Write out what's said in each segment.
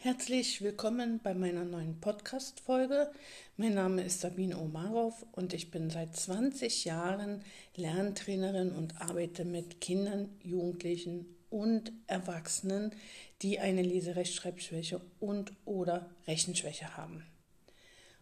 Herzlich willkommen bei meiner neuen Podcast-Folge. Mein Name ist Sabine Omarov und ich bin seit 20 Jahren Lerntrainerin und arbeite mit Kindern, Jugendlichen und Erwachsenen, die eine Leserechtschreibschwäche und oder Rechenschwäche haben.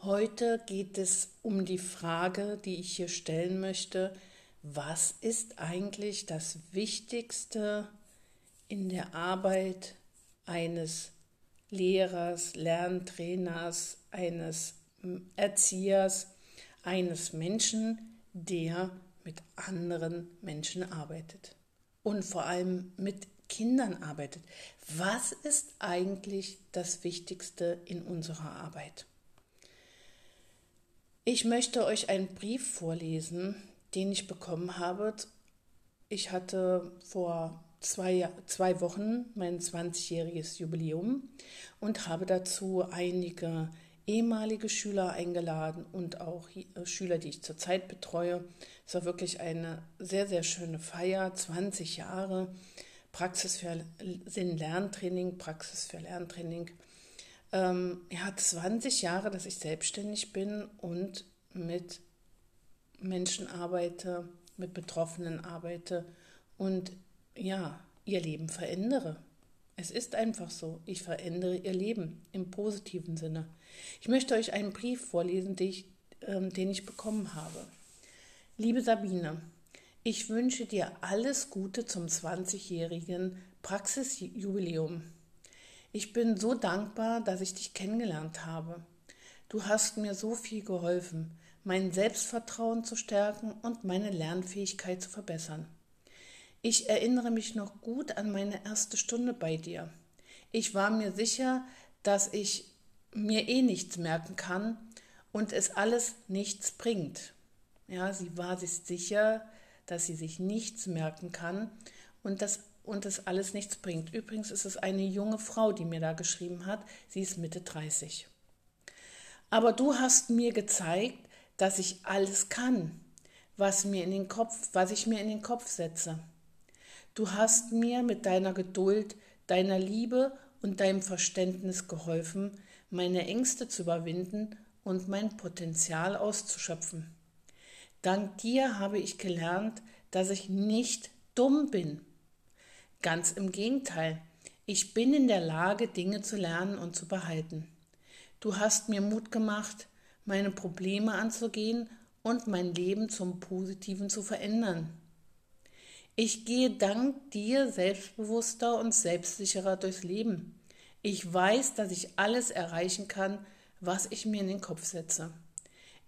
Heute geht es um die Frage, die ich hier stellen möchte, was ist eigentlich das Wichtigste in der Arbeit eines Lehrers, Lerntrainers, eines Erziehers, eines Menschen, der mit anderen Menschen arbeitet und vor allem mit Kindern arbeitet. Was ist eigentlich das Wichtigste in unserer Arbeit? Ich möchte euch einen Brief vorlesen, den ich bekommen habe. Ich hatte vor zwei, zwei Wochen mein 20-jähriges Jubiläum und habe dazu einige ehemalige Schüler eingeladen und auch äh, Schüler, die ich zurzeit betreue. Es war wirklich eine sehr, sehr schöne Feier, 20 Jahre Praxis für Sinn-Lerntraining, Praxis für Lerntraining. Ähm, ja, 20 Jahre, dass ich selbstständig bin und mit Menschen arbeite, mit Betroffenen arbeite und ja, ihr Leben verändere. Es ist einfach so, ich verändere ihr Leben im positiven Sinne. Ich möchte euch einen Brief vorlesen, den ich, äh, den ich bekommen habe. Liebe Sabine, ich wünsche dir alles Gute zum 20-jährigen Praxisjubiläum. Ich bin so dankbar, dass ich dich kennengelernt habe. Du hast mir so viel geholfen, mein Selbstvertrauen zu stärken und meine Lernfähigkeit zu verbessern. Ich erinnere mich noch gut an meine erste Stunde bei dir. Ich war mir sicher, dass ich mir eh nichts merken kann und es alles nichts bringt. Ja, sie war sich sicher, dass sie sich nichts merken kann und das und es alles nichts bringt. Übrigens ist es eine junge Frau, die mir da geschrieben hat. Sie ist Mitte 30. Aber du hast mir gezeigt, dass ich alles kann, was mir in den Kopf, was ich mir in den Kopf setze. Du hast mir mit deiner Geduld, deiner Liebe und deinem Verständnis geholfen, meine Ängste zu überwinden und mein Potenzial auszuschöpfen. Dank dir habe ich gelernt, dass ich nicht dumm bin. Ganz im Gegenteil, ich bin in der Lage, Dinge zu lernen und zu behalten. Du hast mir Mut gemacht, meine Probleme anzugehen und mein Leben zum Positiven zu verändern. Ich gehe dank dir selbstbewusster und selbstsicherer durchs Leben. Ich weiß, dass ich alles erreichen kann, was ich mir in den Kopf setze.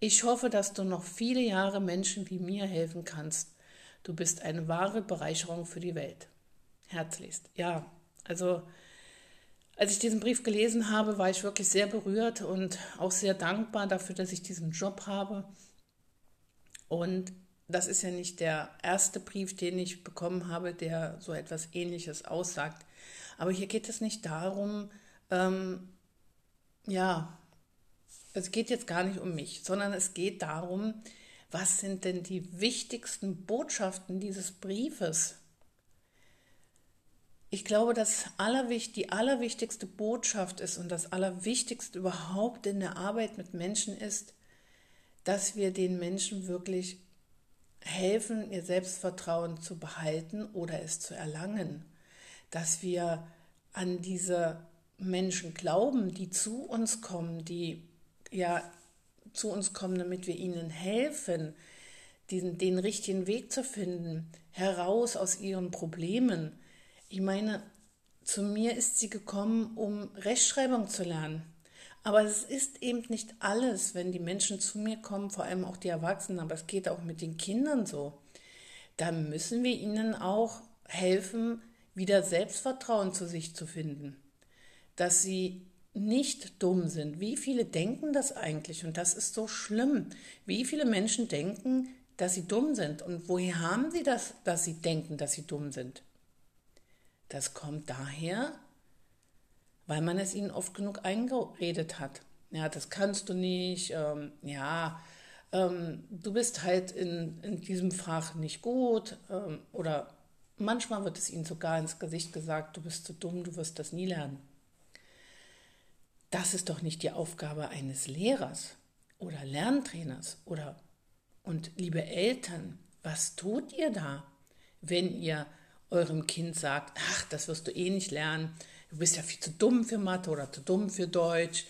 Ich hoffe, dass du noch viele Jahre Menschen wie mir helfen kannst. Du bist eine wahre Bereicherung für die Welt. Herzlichst. Ja, also als ich diesen Brief gelesen habe, war ich wirklich sehr berührt und auch sehr dankbar dafür, dass ich diesen Job habe. Und das ist ja nicht der erste Brief, den ich bekommen habe, der so etwas Ähnliches aussagt. Aber hier geht es nicht darum, ähm, ja, es geht jetzt gar nicht um mich, sondern es geht darum, was sind denn die wichtigsten Botschaften dieses Briefes? Ich glaube, das Allerwicht, die allerwichtigste Botschaft ist und das Allerwichtigste überhaupt in der Arbeit mit Menschen ist, dass wir den Menschen wirklich helfen, ihr Selbstvertrauen zu behalten oder es zu erlangen, dass wir an diese Menschen glauben, die zu uns kommen, die ja zu uns kommen, damit wir ihnen helfen, diesen, den richtigen Weg zu finden, heraus aus ihren Problemen. Ich meine, zu mir ist sie gekommen, um Rechtschreibung zu lernen. Aber es ist eben nicht alles, wenn die Menschen zu mir kommen, vor allem auch die Erwachsenen, aber es geht auch mit den Kindern so. Da müssen wir ihnen auch helfen, wieder Selbstvertrauen zu sich zu finden. Dass sie nicht dumm sind. Wie viele denken das eigentlich? Und das ist so schlimm. Wie viele Menschen denken, dass sie dumm sind? Und woher haben sie das, dass sie denken, dass sie dumm sind? Das kommt daher, weil man es ihnen oft genug eingeredet hat. Ja, das kannst du nicht, ähm, ja, ähm, du bist halt in, in diesem Fach nicht gut ähm, oder manchmal wird es ihnen sogar ins Gesicht gesagt, du bist zu dumm, du wirst das nie lernen. das ist doch nicht die Aufgabe eines Lehrers oder Lerntrainers oder und liebe Eltern, was tut ihr da, wenn ihr eurem Kind sagt, ach, das wirst du eh nicht lernen, du bist ja viel zu dumm für Mathe oder zu dumm für Deutsch.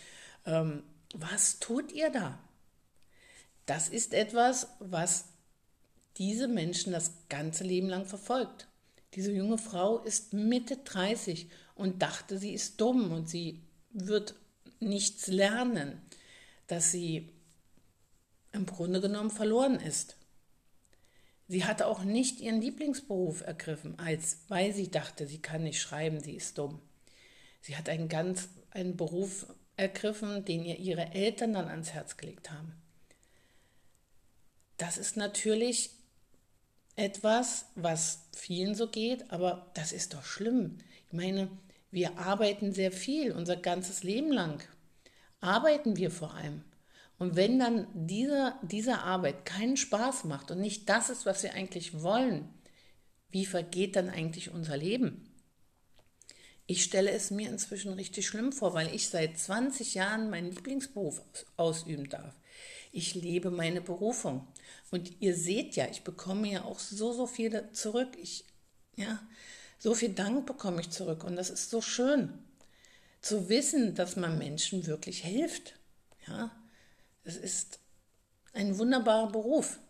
Ähm, was tut ihr da? Das ist etwas, was diese Menschen das ganze Leben lang verfolgt. Diese junge Frau ist Mitte 30 und dachte, sie ist dumm und sie wird nichts lernen, dass sie im Grunde genommen verloren ist. Sie hatte auch nicht ihren Lieblingsberuf ergriffen, als weil sie dachte, sie kann nicht schreiben, sie ist dumm. Sie hat einen ganz einen Beruf ergriffen, den ihr ihre Eltern dann ans Herz gelegt haben. Das ist natürlich etwas, was vielen so geht, aber das ist doch schlimm. Ich meine, wir arbeiten sehr viel, unser ganzes Leben lang arbeiten wir vor allem. Und wenn dann diese, diese Arbeit keinen Spaß macht und nicht das ist, was wir eigentlich wollen, wie vergeht dann eigentlich unser Leben? Ich stelle es mir inzwischen richtig schlimm vor, weil ich seit 20 Jahren meinen Lieblingsberuf ausüben darf. Ich lebe meine Berufung. Und ihr seht ja, ich bekomme ja auch so, so viel zurück. Ich, ja, so viel Dank bekomme ich zurück. Und das ist so schön zu wissen, dass man Menschen wirklich hilft. Ja, es ist ein wunderbarer Beruf.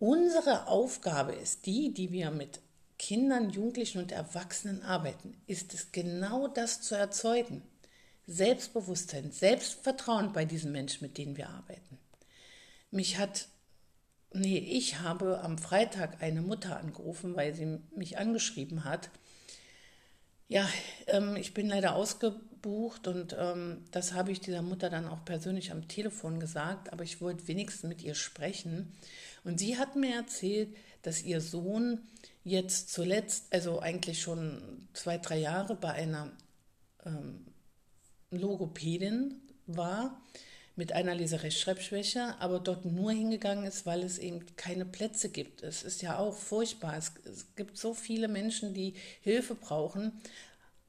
Unsere Aufgabe ist die, die wir mit Kindern, Jugendlichen und Erwachsenen arbeiten, ist es genau das zu erzeugen. Selbstbewusstsein, Selbstvertrauen bei diesen Menschen, mit denen wir arbeiten. Mich hat, nee, ich habe am Freitag eine Mutter angerufen, weil sie mich angeschrieben hat. Ja, ähm, ich bin leider ausgebucht und ähm, das habe ich dieser Mutter dann auch persönlich am Telefon gesagt, aber ich wollte wenigstens mit ihr sprechen. Und sie hat mir erzählt, dass ihr Sohn jetzt zuletzt, also eigentlich schon zwei, drei Jahre bei einer ähm, Logopädin war mit einer Leserechtschreibschwäche, aber dort nur hingegangen ist, weil es eben keine Plätze gibt. Es ist ja auch furchtbar. Es, es gibt so viele Menschen, die Hilfe brauchen.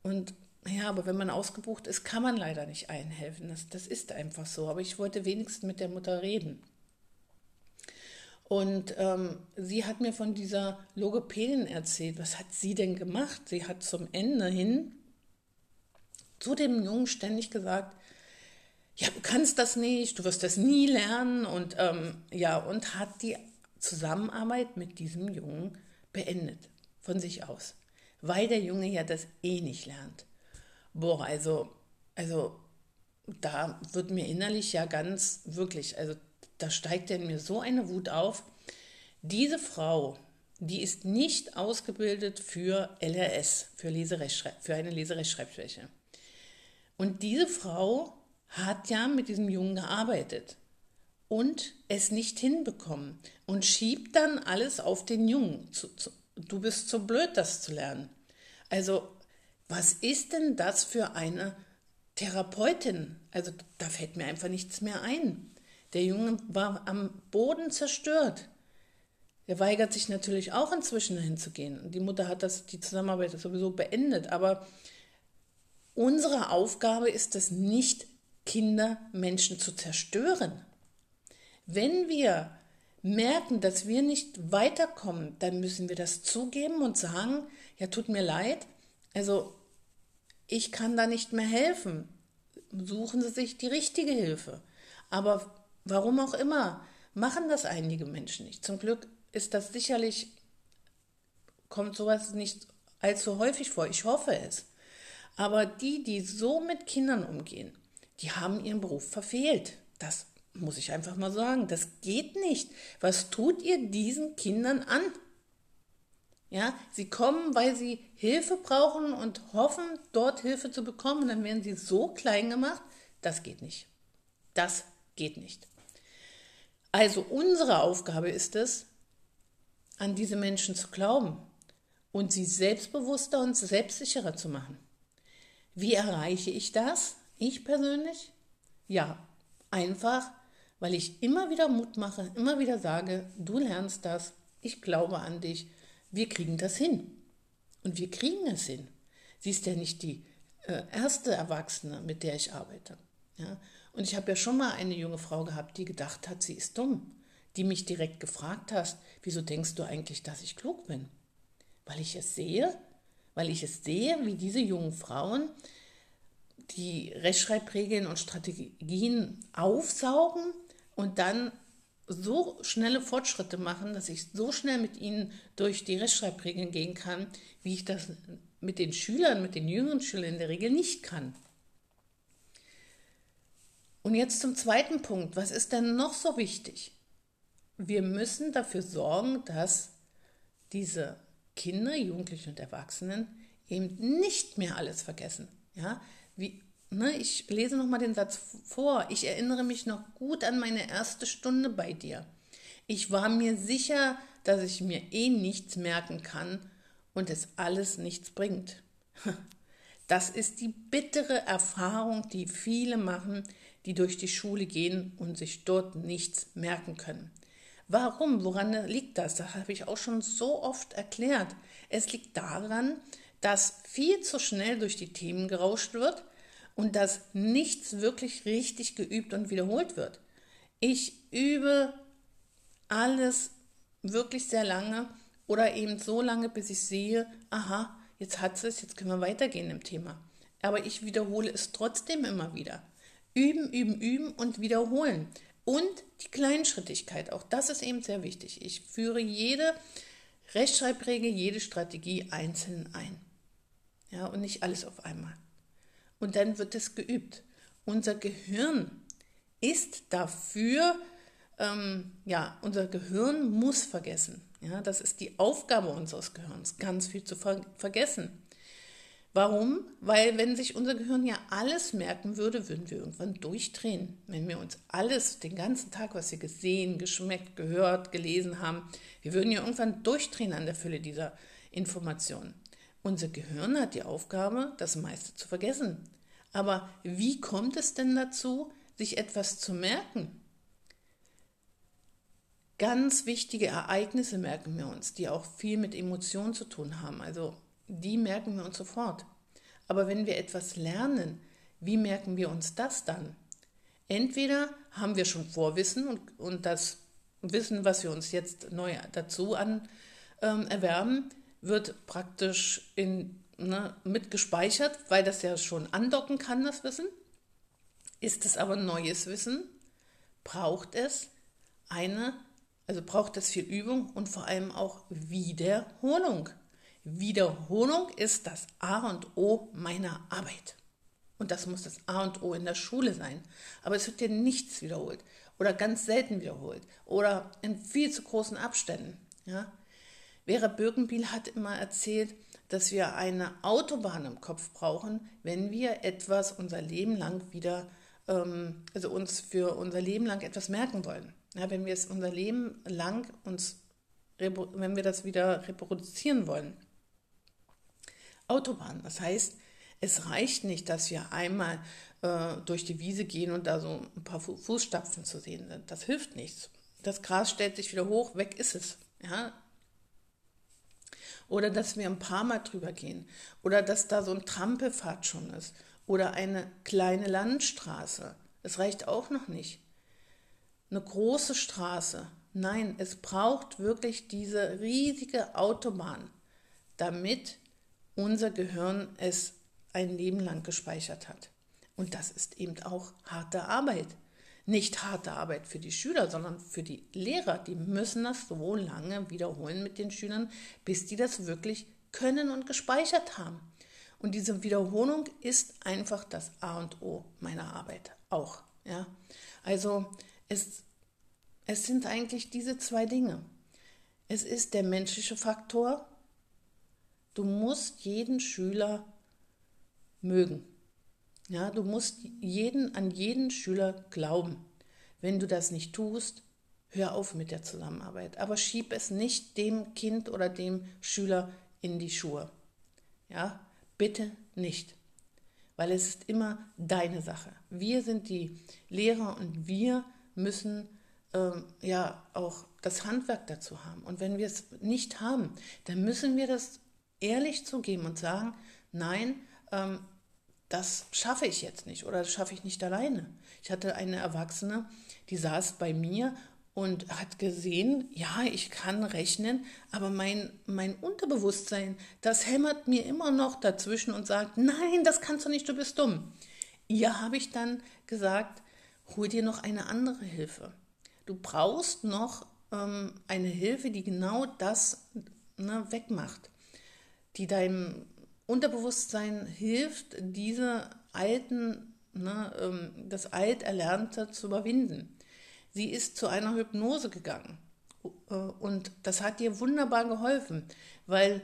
Und ja, aber wenn man ausgebucht ist, kann man leider nicht einhelfen. Das, das ist einfach so. Aber ich wollte wenigstens mit der Mutter reden. Und ähm, sie hat mir von dieser Logopädin erzählt. Was hat sie denn gemacht? Sie hat zum Ende hin zu dem Jungen ständig gesagt, ja, du kannst das nicht, du wirst das nie lernen und ähm, ja, und hat die Zusammenarbeit mit diesem Jungen beendet, von sich aus, weil der Junge ja das eh nicht lernt. Boah, also, also da wird mir innerlich ja ganz wirklich, also da steigt in mir so eine Wut auf. Diese Frau, die ist nicht ausgebildet für LRS, für, für eine Leserechtschreibschwäche. Und diese Frau hat ja mit diesem Jungen gearbeitet und es nicht hinbekommen und schiebt dann alles auf den Jungen. Du bist zu blöd, das zu lernen. Also, was ist denn das für eine Therapeutin? Also, da fällt mir einfach nichts mehr ein. Der Junge war am Boden zerstört. Er weigert sich natürlich auch inzwischen dahin zu gehen. Die Mutter hat das, die Zusammenarbeit sowieso beendet. Aber unsere Aufgabe ist es nicht Kinder, Menschen zu zerstören. Wenn wir merken, dass wir nicht weiterkommen, dann müssen wir das zugeben und sagen, ja, tut mir leid, also ich kann da nicht mehr helfen. Suchen Sie sich die richtige Hilfe. Aber warum auch immer, machen das einige Menschen nicht. Zum Glück ist das sicherlich, kommt sowas nicht allzu häufig vor. Ich hoffe es. Aber die, die so mit Kindern umgehen, die haben ihren Beruf verfehlt. Das muss ich einfach mal sagen. Das geht nicht. Was tut ihr diesen Kindern an? Ja, sie kommen, weil sie Hilfe brauchen und hoffen, dort Hilfe zu bekommen. Und dann werden sie so klein gemacht. Das geht nicht. Das geht nicht. Also unsere Aufgabe ist es, an diese Menschen zu glauben und sie selbstbewusster und selbstsicherer zu machen. Wie erreiche ich das? Ich persönlich? Ja, einfach, weil ich immer wieder Mut mache, immer wieder sage, du lernst das, ich glaube an dich, wir kriegen das hin. Und wir kriegen es hin. Sie ist ja nicht die äh, erste Erwachsene, mit der ich arbeite. Ja? Und ich habe ja schon mal eine junge Frau gehabt, die gedacht hat, sie ist dumm, die mich direkt gefragt hast, wieso denkst du eigentlich, dass ich klug bin? Weil ich es sehe, weil ich es sehe, wie diese jungen Frauen die Rechtschreibregeln und Strategien aufsaugen und dann so schnelle Fortschritte machen, dass ich so schnell mit ihnen durch die Rechtschreibregeln gehen kann, wie ich das mit den Schülern, mit den jüngeren Schülern in der Regel nicht kann. Und jetzt zum zweiten Punkt. Was ist denn noch so wichtig? Wir müssen dafür sorgen, dass diese Kinder, Jugendlichen und Erwachsenen eben nicht mehr alles vergessen. Ja, wie, ne, ich lese nochmal den Satz vor. Ich erinnere mich noch gut an meine erste Stunde bei dir. Ich war mir sicher, dass ich mir eh nichts merken kann und es alles nichts bringt. Das ist die bittere Erfahrung, die viele machen, die durch die Schule gehen und sich dort nichts merken können. Warum? Woran liegt das? Das habe ich auch schon so oft erklärt. Es liegt daran, dass viel zu schnell durch die Themen gerauscht wird und dass nichts wirklich richtig geübt und wiederholt wird. Ich übe alles wirklich sehr lange oder eben so lange, bis ich sehe, aha, jetzt hat es, jetzt können wir weitergehen im Thema. Aber ich wiederhole es trotzdem immer wieder. Üben, üben, üben und wiederholen. Und die Kleinschrittigkeit, auch das ist eben sehr wichtig. Ich führe jede Rechtschreibregel, jede Strategie einzeln ein. Ja, und nicht alles auf einmal. Und dann wird es geübt. Unser Gehirn ist dafür, ähm, ja, unser Gehirn muss vergessen. Ja, das ist die Aufgabe unseres Gehirns, ganz viel zu ver vergessen. Warum? Weil wenn sich unser Gehirn ja alles merken würde, würden wir irgendwann durchdrehen. Wenn wir uns alles, den ganzen Tag, was wir gesehen, geschmeckt, gehört, gelesen haben, wir würden ja irgendwann durchdrehen an der Fülle dieser Informationen. Unser Gehirn hat die Aufgabe, das meiste zu vergessen. Aber wie kommt es denn dazu, sich etwas zu merken? Ganz wichtige Ereignisse merken wir uns, die auch viel mit Emotionen zu tun haben. Also die merken wir uns sofort. Aber wenn wir etwas lernen, wie merken wir uns das dann? Entweder haben wir schon Vorwissen und, und das Wissen, was wir uns jetzt neu dazu an, ähm, erwerben, wird praktisch in, ne, mit weil das ja schon andocken kann, das Wissen. Ist es aber neues Wissen, braucht es eine, also braucht es viel Übung und vor allem auch Wiederholung. Wiederholung ist das A und O meiner Arbeit. Und das muss das A und O in der Schule sein. Aber es wird dir nichts wiederholt oder ganz selten wiederholt oder in viel zu großen Abständen. Ja? Vera Birkenbiel hat immer erzählt, dass wir eine Autobahn im Kopf brauchen, wenn wir etwas unser Leben lang wieder, ähm, also uns für unser Leben lang etwas merken wollen. Ja, wenn wir es unser Leben lang uns, wenn wir das wieder reproduzieren wollen. Autobahn, das heißt, es reicht nicht, dass wir einmal äh, durch die Wiese gehen und da so ein paar Fußstapfen zu sehen sind. Das hilft nichts. Das Gras stellt sich wieder hoch, weg ist es. Ja, oder dass wir ein paar Mal drüber gehen. Oder dass da so ein Trampelpfad schon ist. Oder eine kleine Landstraße. Es reicht auch noch nicht. Eine große Straße. Nein, es braucht wirklich diese riesige Autobahn, damit unser Gehirn es ein Leben lang gespeichert hat. Und das ist eben auch harte Arbeit nicht harte Arbeit für die Schüler, sondern für die Lehrer. Die müssen das so lange wiederholen mit den Schülern, bis die das wirklich können und gespeichert haben. Und diese Wiederholung ist einfach das A und O meiner Arbeit auch. Ja? Also es, es sind eigentlich diese zwei Dinge. Es ist der menschliche Faktor. Du musst jeden Schüler mögen. Ja, du musst jeden, an jeden Schüler glauben. Wenn du das nicht tust, hör auf mit der Zusammenarbeit. Aber schieb es nicht dem Kind oder dem Schüler in die Schuhe. Ja, bitte nicht. Weil es ist immer deine Sache. Wir sind die Lehrer und wir müssen ähm, ja auch das Handwerk dazu haben. Und wenn wir es nicht haben, dann müssen wir das ehrlich zugeben und sagen, nein, ähm, das schaffe ich jetzt nicht oder das schaffe ich nicht alleine. Ich hatte eine Erwachsene, die saß bei mir und hat gesehen, ja, ich kann rechnen, aber mein, mein Unterbewusstsein, das hämmert mir immer noch dazwischen und sagt, nein, das kannst du nicht, du bist dumm. Ihr habe ich dann gesagt, hol dir noch eine andere Hilfe. Du brauchst noch ähm, eine Hilfe, die genau das ne, wegmacht, die deinem Unterbewusstsein hilft, diese alten, ne, ähm, das Alterlernte zu überwinden. Sie ist zu einer Hypnose gegangen äh, und das hat ihr wunderbar geholfen, weil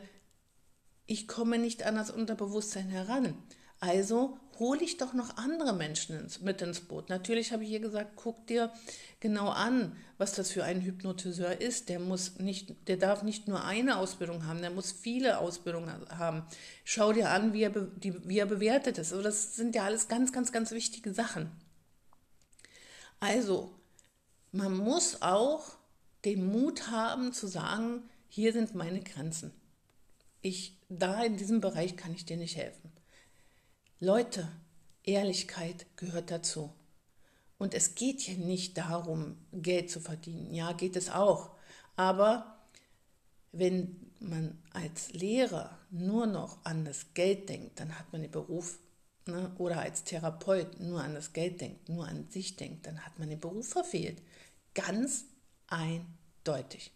ich komme nicht an das Unterbewusstsein heran. Also hole ich doch noch andere Menschen ins, mit ins Boot. Natürlich habe ich ihr gesagt, guck dir genau an, was das für ein Hypnotiseur ist. Der muss nicht, der darf nicht nur eine Ausbildung haben, der muss viele Ausbildungen haben. Schau dir an, wie er, die, wie er bewertet ist. Also das sind ja alles ganz, ganz, ganz wichtige Sachen. Also, man muss auch den Mut haben zu sagen, hier sind meine Grenzen. Ich, da in diesem Bereich kann ich dir nicht helfen. Leute, Ehrlichkeit gehört dazu. Und es geht hier nicht darum, Geld zu verdienen. Ja, geht es auch. Aber wenn man als Lehrer nur noch an das Geld denkt, dann hat man den Beruf, ne? oder als Therapeut nur an das Geld denkt, nur an sich denkt, dann hat man den Beruf verfehlt. Ganz eindeutig.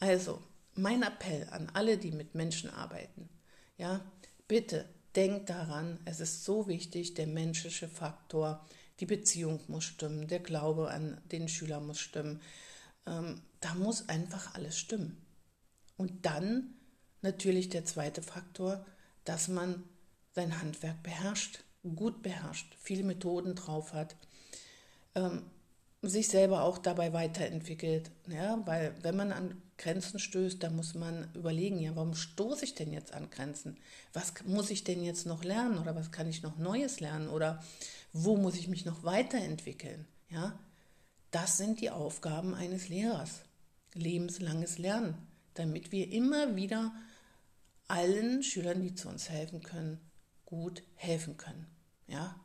Also, mein Appell an alle, die mit Menschen arbeiten, ja, bitte Denk daran, es ist so wichtig, der menschliche Faktor, die Beziehung muss stimmen, der Glaube an den Schüler muss stimmen. Ähm, da muss einfach alles stimmen. Und dann natürlich der zweite Faktor, dass man sein Handwerk beherrscht, gut beherrscht, viele Methoden drauf hat, ähm, sich selber auch dabei weiterentwickelt. Ja, weil wenn man an Grenzen stößt, dann muss man überlegen, ja, warum stoße ich denn jetzt an Grenzen? Was muss ich denn jetzt noch lernen oder was kann ich noch Neues lernen oder wo muss ich mich noch weiterentwickeln? Ja, das sind die Aufgaben eines Lehrers. Lebenslanges Lernen, damit wir immer wieder allen Schülern, die zu uns helfen können, gut helfen können. Ja,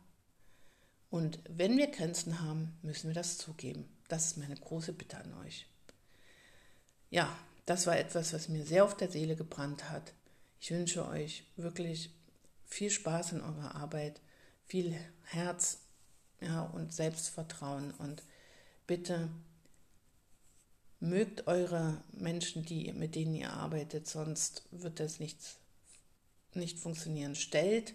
und wenn wir Grenzen haben, müssen wir das zugeben. Das ist meine große Bitte an euch. Ja, das war etwas, was mir sehr auf der Seele gebrannt hat. Ich wünsche euch wirklich viel Spaß in eurer Arbeit, viel Herz ja, und Selbstvertrauen und bitte mögt eure Menschen, die, mit denen ihr arbeitet, sonst wird das nichts, nicht funktionieren. Stellt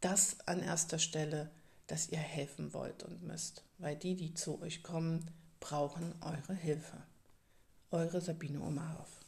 das an erster Stelle dass ihr helfen wollt und müsst, weil die, die zu euch kommen, brauchen eure Hilfe. Eure Sabine Omarov.